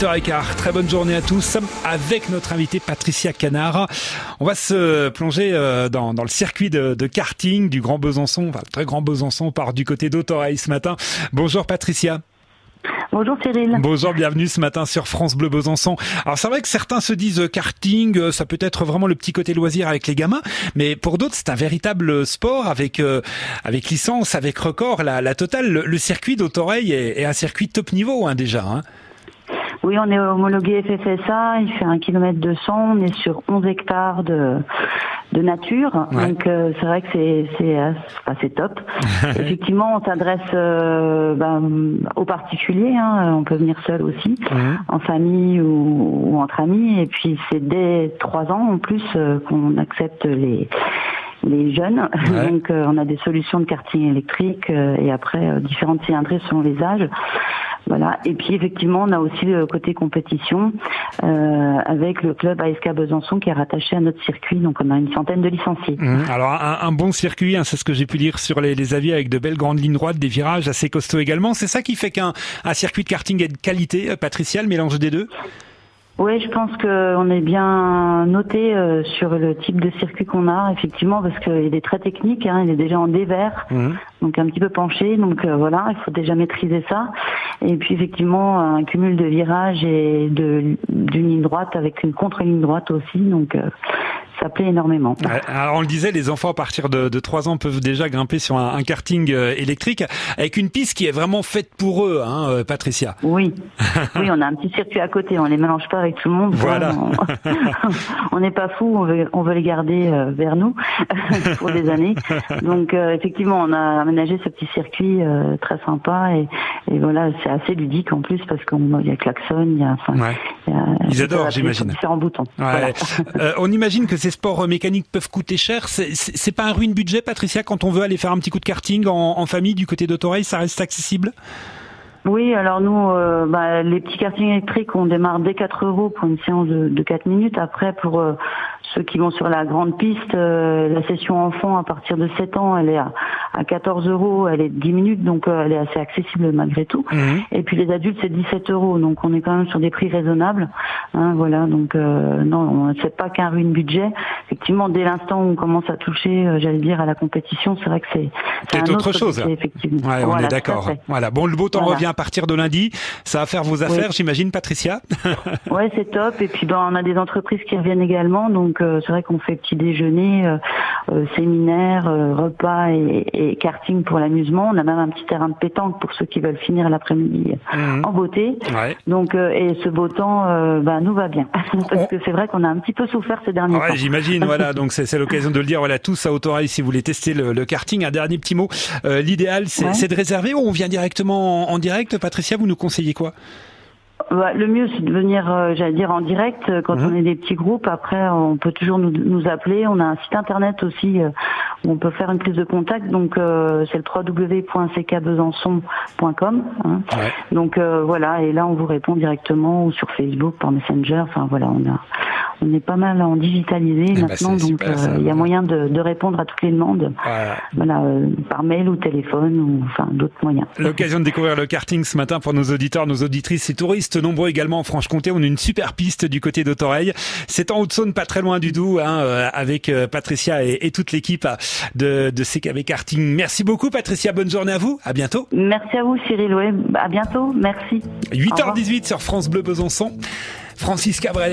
8h15, très bonne journée à tous avec notre invitée Patricia Canard. On va se plonger euh, dans, le circuit de, karting du Grand Besançon, enfin le très Grand Besançon part du côté d'Autorail ce matin. Bonjour Patricia. Bonjour Cyril. Bonjour, bienvenue ce matin sur France Bleu Besançon. Alors c'est vrai que certains se disent euh, karting, euh, ça peut être vraiment le petit côté loisir avec les gamins, mais pour d'autres c'est un véritable sport avec avec licence, avec record, la, totale. Le, circuit d'Autoreil est, un circuit top niveau hein, déjà. Hein. Oui, on est homologué FFSA, il fait un kilomètre 200, on est sur 11 hectares de, de nature, donc euh, c'est vrai que c'est c'est euh, top. Effectivement, on s'adresse euh, ben, aux particuliers, hein, on peut venir seul aussi, en famille ou, entre amis, et puis c'est dès trois ans en plus qu'on accepte les les jeunes. Donc on a des solutions de karting électrique et après différentes cylindrées selon les âges. Voilà. Et puis effectivement, on a aussi le côté compétition euh, avec le club ASK Besançon qui est rattaché à notre circuit. Donc on a une centaine de licenciés. Mmh. Alors un, bon circuit, hein, c'est ce que j'ai pu lire sur les, avis avec de belles grandes lignes droites, des virages assez costauds également. C'est ça qui fait qu'un circuit de karting est de qualité, euh, Patricia, le mélange des deux? Oui, je pense qu'on est bien noté euh, sur le type de circuit qu'on a, effectivement, parce qu'il est très technique, hein, il est déjà en dévers, mmh. Donc un petit peu penché, donc euh, voilà, il faut déjà maîtriser ça. Et puis effectivement, un cumul de virages et d'une ligne droite avec une contre-ligne droite aussi, donc euh, ça plaît énormément. Alors on le disait, les enfants à partir de, de 3 ans peuvent déjà grimper sur un, karting euh, électrique avec une piste qui est vraiment faite pour eux, hein, euh, Patricia. Oui, oui, on a un petit circuit à côté, on les mélange pas avec tout le monde. Voilà. On n'est pas fou, on veut, on veut les garder euh, vers nous pour des années. Donc effectivement, on a aménagé ce petit circuit très sympa et, et voilà, c'est assez ludique en plus parce qu'il y a klaxon, il y a, enfin, ils adorent, j'imagine. Différents boutons. on imagine que ces sports mécaniques peuvent coûter cher. C'est pas un ruine budget, Patricia, quand on veut aller faire un petit coup de karting en, famille du côté d'Autoreil, ça reste accessible? Oui, alors nous, euh, bah, les petits kartings électriques, on démarre dès 4 euros pour une séance de, de 4 minutes. Après, pour euh, ceux qui vont sur la grande piste, euh, la session enfant à partir de 7 ans, elle est à, à 14 euros, elle est 10 minutes, donc euh, elle est assez accessible malgré tout. Mhm. Et puis les adultes, c'est 17 euros, donc on est quand même sur des prix raisonnables. Hein, voilà, donc euh, non, c'est pas qu'un ruine budget. Effectivement, dès l'instant où on commence à toucher, j'allais dire, à la compétition, c'est vrai que c'est c'est autre, chose. effectivement. Ouais, on est d'accord. Voilà. Bon, le beau temps revient à partir de lundi. Ça va faire vos affaires, j'imagine, Patricia. ouais, c'est top. Et puis, ben, on a des entreprises qui reviennent également, donc euh, c'est vrai qu'on fait petit déjeuner, euh, euh, séminaire, repas et, karting pour l'amusement. On a même un petit terrain de pétanque pour ceux qui veulent finir l'après-midi mhm. en beauté. Donc et ce beau temps, ben, nous va bien parce que c'est vrai qu'on a un petit peu souffert ces derniers ouais, J'imagine. voilà. Donc c'est l'occasion de le dire. Voilà, tous à Autorail si vous voulez tester le, le karting. Un dernier petit mot. L'idéal, c'est de réserver ou on vient directement en direct? Patricia, vous nous conseillez quoi? Bah, le mieux, c'est de venir, euh, j'allais dire, en direct euh, quand mhm. on est des petits groupes. Après, on peut toujours nous, nous, appeler. On a un site internet aussi euh, où on peut faire une prise de contact. Donc, c'est le www.ckbesançon.com. Hein. Donc voilà, et là, on vous répond directement ou sur Facebook, par Messenger. Enfin voilà, on a on est pas mal en digitalisé eh ben, maintenant, donc euh, il y a moyen de, de, répondre à toutes les demandes, voilà, euh, par mail ou téléphone ou enfin d'autres moyens. L'occasion de découvrir le karting ce matin pour nos auditeurs, nos auditrices et touristes nombreux également en Franche-Comté. On a une super piste du côté d'Autoreil. C'est en Haute-Saône, pas très loin du Doubs, hein, euh, avec Patricia et, et toute l'équipe de, de CKB Karting. Merci beaucoup Patricia, bonne journée à vous, à bientôt. Merci à vous Cyril, ouais, à bientôt, merci. 8h18 sur France Bleu Besançon. Francis Cabrel